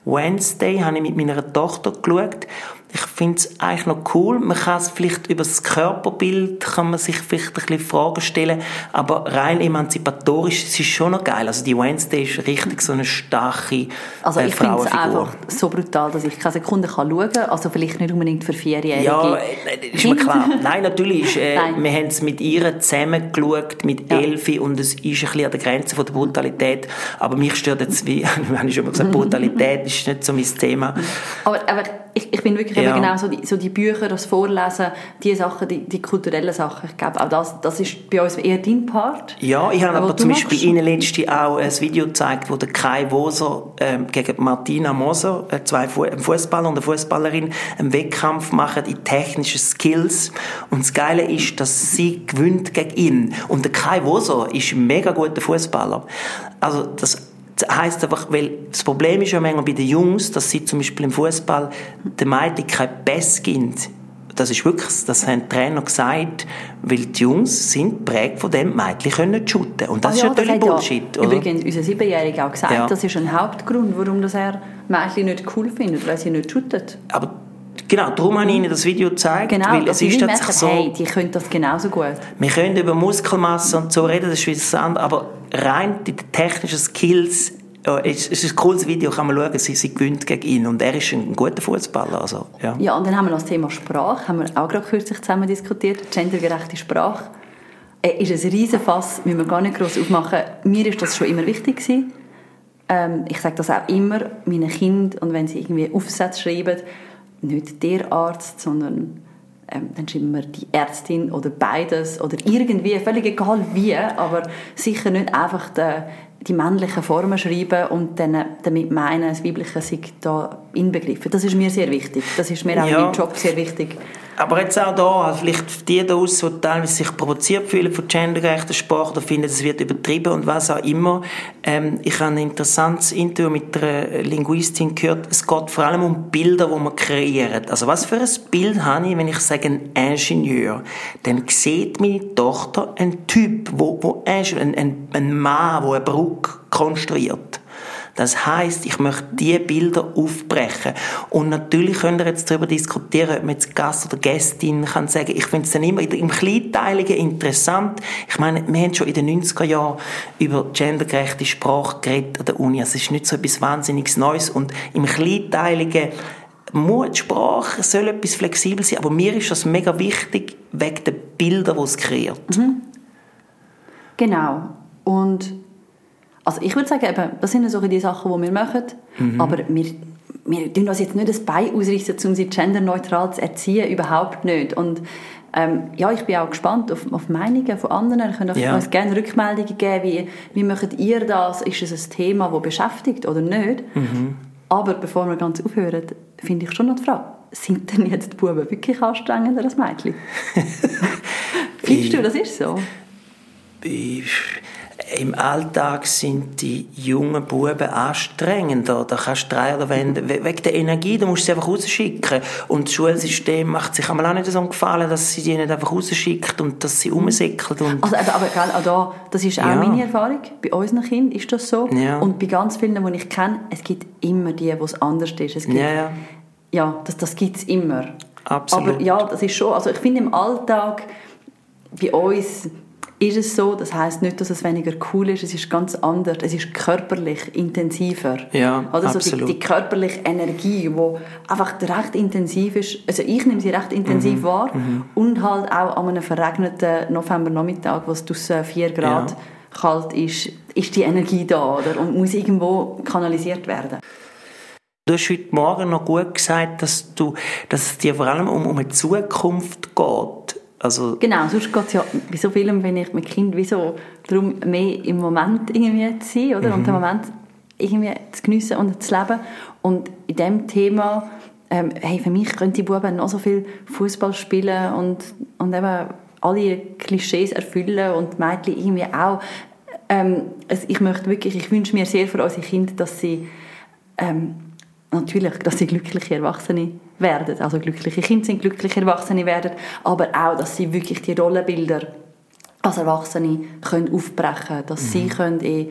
Wednesday habe ich mit meiner Tochter geschaut ich finde es eigentlich noch cool. Man kann es vielleicht über das Körperbild kann man sich vielleicht ein bisschen Fragen stellen, aber rein emanzipatorisch es ist schon noch geil. Also die Wednesday ist richtig so eine starke Also ich äh, finde es einfach so brutal, dass ich keine Sekunde kann schauen kann. Also vielleicht nicht unbedingt für Vierjährige. Ja, äh, ist mir klar. Nein, natürlich. Ist, äh, Nein. Wir haben es mit ihr zusammen geschaut, mit ja. Elfi und es ist ein bisschen an der Grenze von der Brutalität. Aber mich stört jetzt, wie, ich schon mal gesagt, Brutalität ist nicht so mein Thema. Aber, aber ich, ich bin wirklich ja. genau so die, so die Bücher, das Vorlesen, die Sachen, die, die kulturellen Sachen. Ich glaube, auch das, das ist bei uns eher dein Part. Ja, ich habe aber zum Beispiel Ihnen letztens auch ein Video gezeigt, wo der Kai Woser ähm, gegen Martina Moser, äh, zwei Fu ein Fußballer und eine Fußballerin, einen Wettkampf machen in technischen Skills. Und das Geile ist, dass sie gewinnt gegen ihn. Und der Kai Woser ist ein mega guter Fußballer. Also das das heisst einfach, weil das Problem ist ja manchmal bei den Jungs, dass sie zum Beispiel im Fußball den Mädchen kein Pass gibt. Das ist wirklich, das haben die Trainer gesagt, weil die Jungs sind prägt von dem, Mädchen können shooten. Und das ah, ist natürlich das Bullshit. Ja? Übrigens, unser Siebenjähriger auch gesagt, ja. das ist ein Hauptgrund, warum das er Mädchen nicht cool findet, weil sie nicht shooten. Aber Genau, darum habe ich Ihnen das Video gezeigt, genau, weil es ist merken, so... Hey, die können das genauso gut. Wir können über Muskelmasse und so reden, das ist wieder das aber rein die technischen Skills ja, es ist ein cooles Video, kann man schauen, sie, sie gewinnt gegen ihn und er ist ein guter Fußballer. Also, ja. ja, und dann haben wir noch das Thema Sprache, haben wir auch gerade kürzlich zusammen diskutiert, gendergerechte Sprache. Äh, ist ein riesen Fass, müssen wir gar nicht groß aufmachen. Mir ist das schon immer wichtig gewesen. Ähm, ich sage das auch immer meinen Kindern und wenn sie irgendwie Aufsätze schreiben, nicht der Arzt, sondern ähm, dann schreiben wir die Ärztin oder beides oder irgendwie, völlig egal wie, aber sicher nicht einfach den, die männlichen Formen schreiben und dann damit meinen, das Weibliche sei da inbegriffen. Das ist mir sehr wichtig. Das ist mir auch ja. im Job sehr wichtig. Aber jetzt auch da, also vielleicht die da aus, die teilweise sich provoziert fühlen von gendergerechter Sprache oder finden, es wird übertrieben und was auch immer. Ähm, ich habe ein interessantes Interview mit einer Linguistin gehört. Es geht vor allem um Bilder, die man kreiert. Also was für ein Bild habe ich, wenn ich sage ein Ingenieur? Dann sieht meine Tochter einen Typ, wo, wo ein, ein, ein Mann, der eine Brücke konstruiert. Das heißt, ich möchte diese Bilder aufbrechen. Und natürlich könnt ihr jetzt darüber diskutieren, ob man jetzt Gast oder Gästin kann sagen, ich finde es dann immer im Kleinteiligen interessant. Ich meine, wir haben schon in den 90er Jahren über gendergerechte Sprache geredet an der Uni. Es ist nicht so etwas wahnsinniges Neues. Und im Kleinteiligen Mut, Sprache soll etwas flexibel sein, aber mir ist das mega wichtig, wegen den Bildern, die es kreiert. Mhm. Genau. Und also ich würde sagen, eben, das sind so die Sachen, die wir machen, mhm. aber wir, wir tun uns jetzt nicht das Bein ausreißen, um sie genderneutral zu erziehen, überhaupt nicht. Und ähm, ja, ich bin auch gespannt auf, auf Meinungen von anderen. Ihr könnt ja. uns gerne Rückmeldungen geben, wie, wie macht ihr das? Ist es ein Thema, das beschäftigt oder nicht? Mhm. Aber bevor wir ganz aufhören, finde ich schon noch die Frage, sind denn jetzt die Buben wirklich anstrengender als Mädchen? Findest du, das ist so? Ich im Alltag sind die jungen Buben anstrengender. Da kannst du drei oder wenn, wegen der Energie, da musst du sie einfach rausschicken. Und das Schulsystem macht sich einmal auch nicht so gefallen, dass sie die nicht einfach rausschickt und dass sie rumsäckelt. Also, aber, aber auch da, das ist auch ja. meine Erfahrung. Bei unseren Kindern ist das so. Ja. Und bei ganz vielen, die ich kenne, es gibt immer die, wo es anders ist. Es gibt, ja, ja. ja, das, das gibt es immer. Absolut. Aber ja, das ist schon, also ich finde im Alltag bei uns ist es so. Das heißt nicht, dass es weniger cool ist. Es ist ganz anders. Es ist körperlich intensiver. Ja, also so absolut. die, die körperliche Energie, die einfach recht intensiv ist. Also ich nehme sie recht intensiv Mhm. wahr und halt auch an einem verregneten Novembernachmittag, wo es draussen 4 Grad Ja. kalt ist, ist die Energie da oder? und muss irgendwo kanalisiert werden. Du hast heute Morgen noch gut gesagt, dass, du, dass es dir vor allem um, um eine Zukunft geht. Also, Genau, sonst geht es ja bei so vielem, wenn ich mit Kind wie so darum, mehr im Moment irgendwie zu sein, oder? Und den Moment irgendwie zu geniessen und zu leben. Und in diesem Thema, ähm, hey, für mich können die Buben noch so viel Fußball spielen und, und eben alle Klischees erfüllen und die Mädchen irgendwie auch. Ähm, also ich möchte wirklich, ich wünsche mir sehr für unsere Kinder, dass sie ähm, natürlich, dass sie glückliche Erwachsene werden. Also glückliche Kinder sind glückliche Erwachsene werden, aber auch, dass sie wirklich die Rollenbilder als Erwachsene können aufbrechen, dass sie können in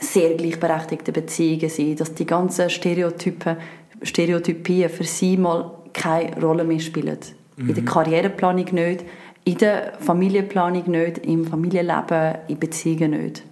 sehr gleichberechtigte Beziehungen sein, dass die ganzen Stereotypen, Stereotypien für sie mal keine Rolle mehr spielen. In der Karriereplanung nicht, in der Familienplanung nicht, im Familienleben, in Beziehungen nicht.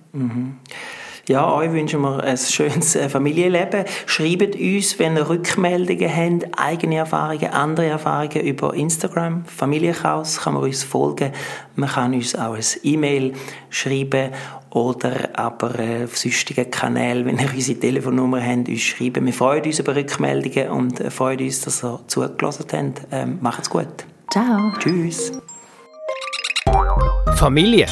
Ja, euch wünschen wir ein schönes äh, Familienleben. Schreibt uns, wenn ihr Rückmeldungen habt, eigene Erfahrungen, andere Erfahrungen über Instagram. Familienchaos kann man uns folgen. Man kann uns auch ein E-Mail schreiben oder aber äh, auf sonstigen Kanälen, wenn ihr unsere Telefonnummer habt, uns schreiben. Wir freuen uns über Rückmeldungen und freuen uns, dass ihr zugelassen habt. Ähm, macht's gut. Ciao! Tschüss. Familie.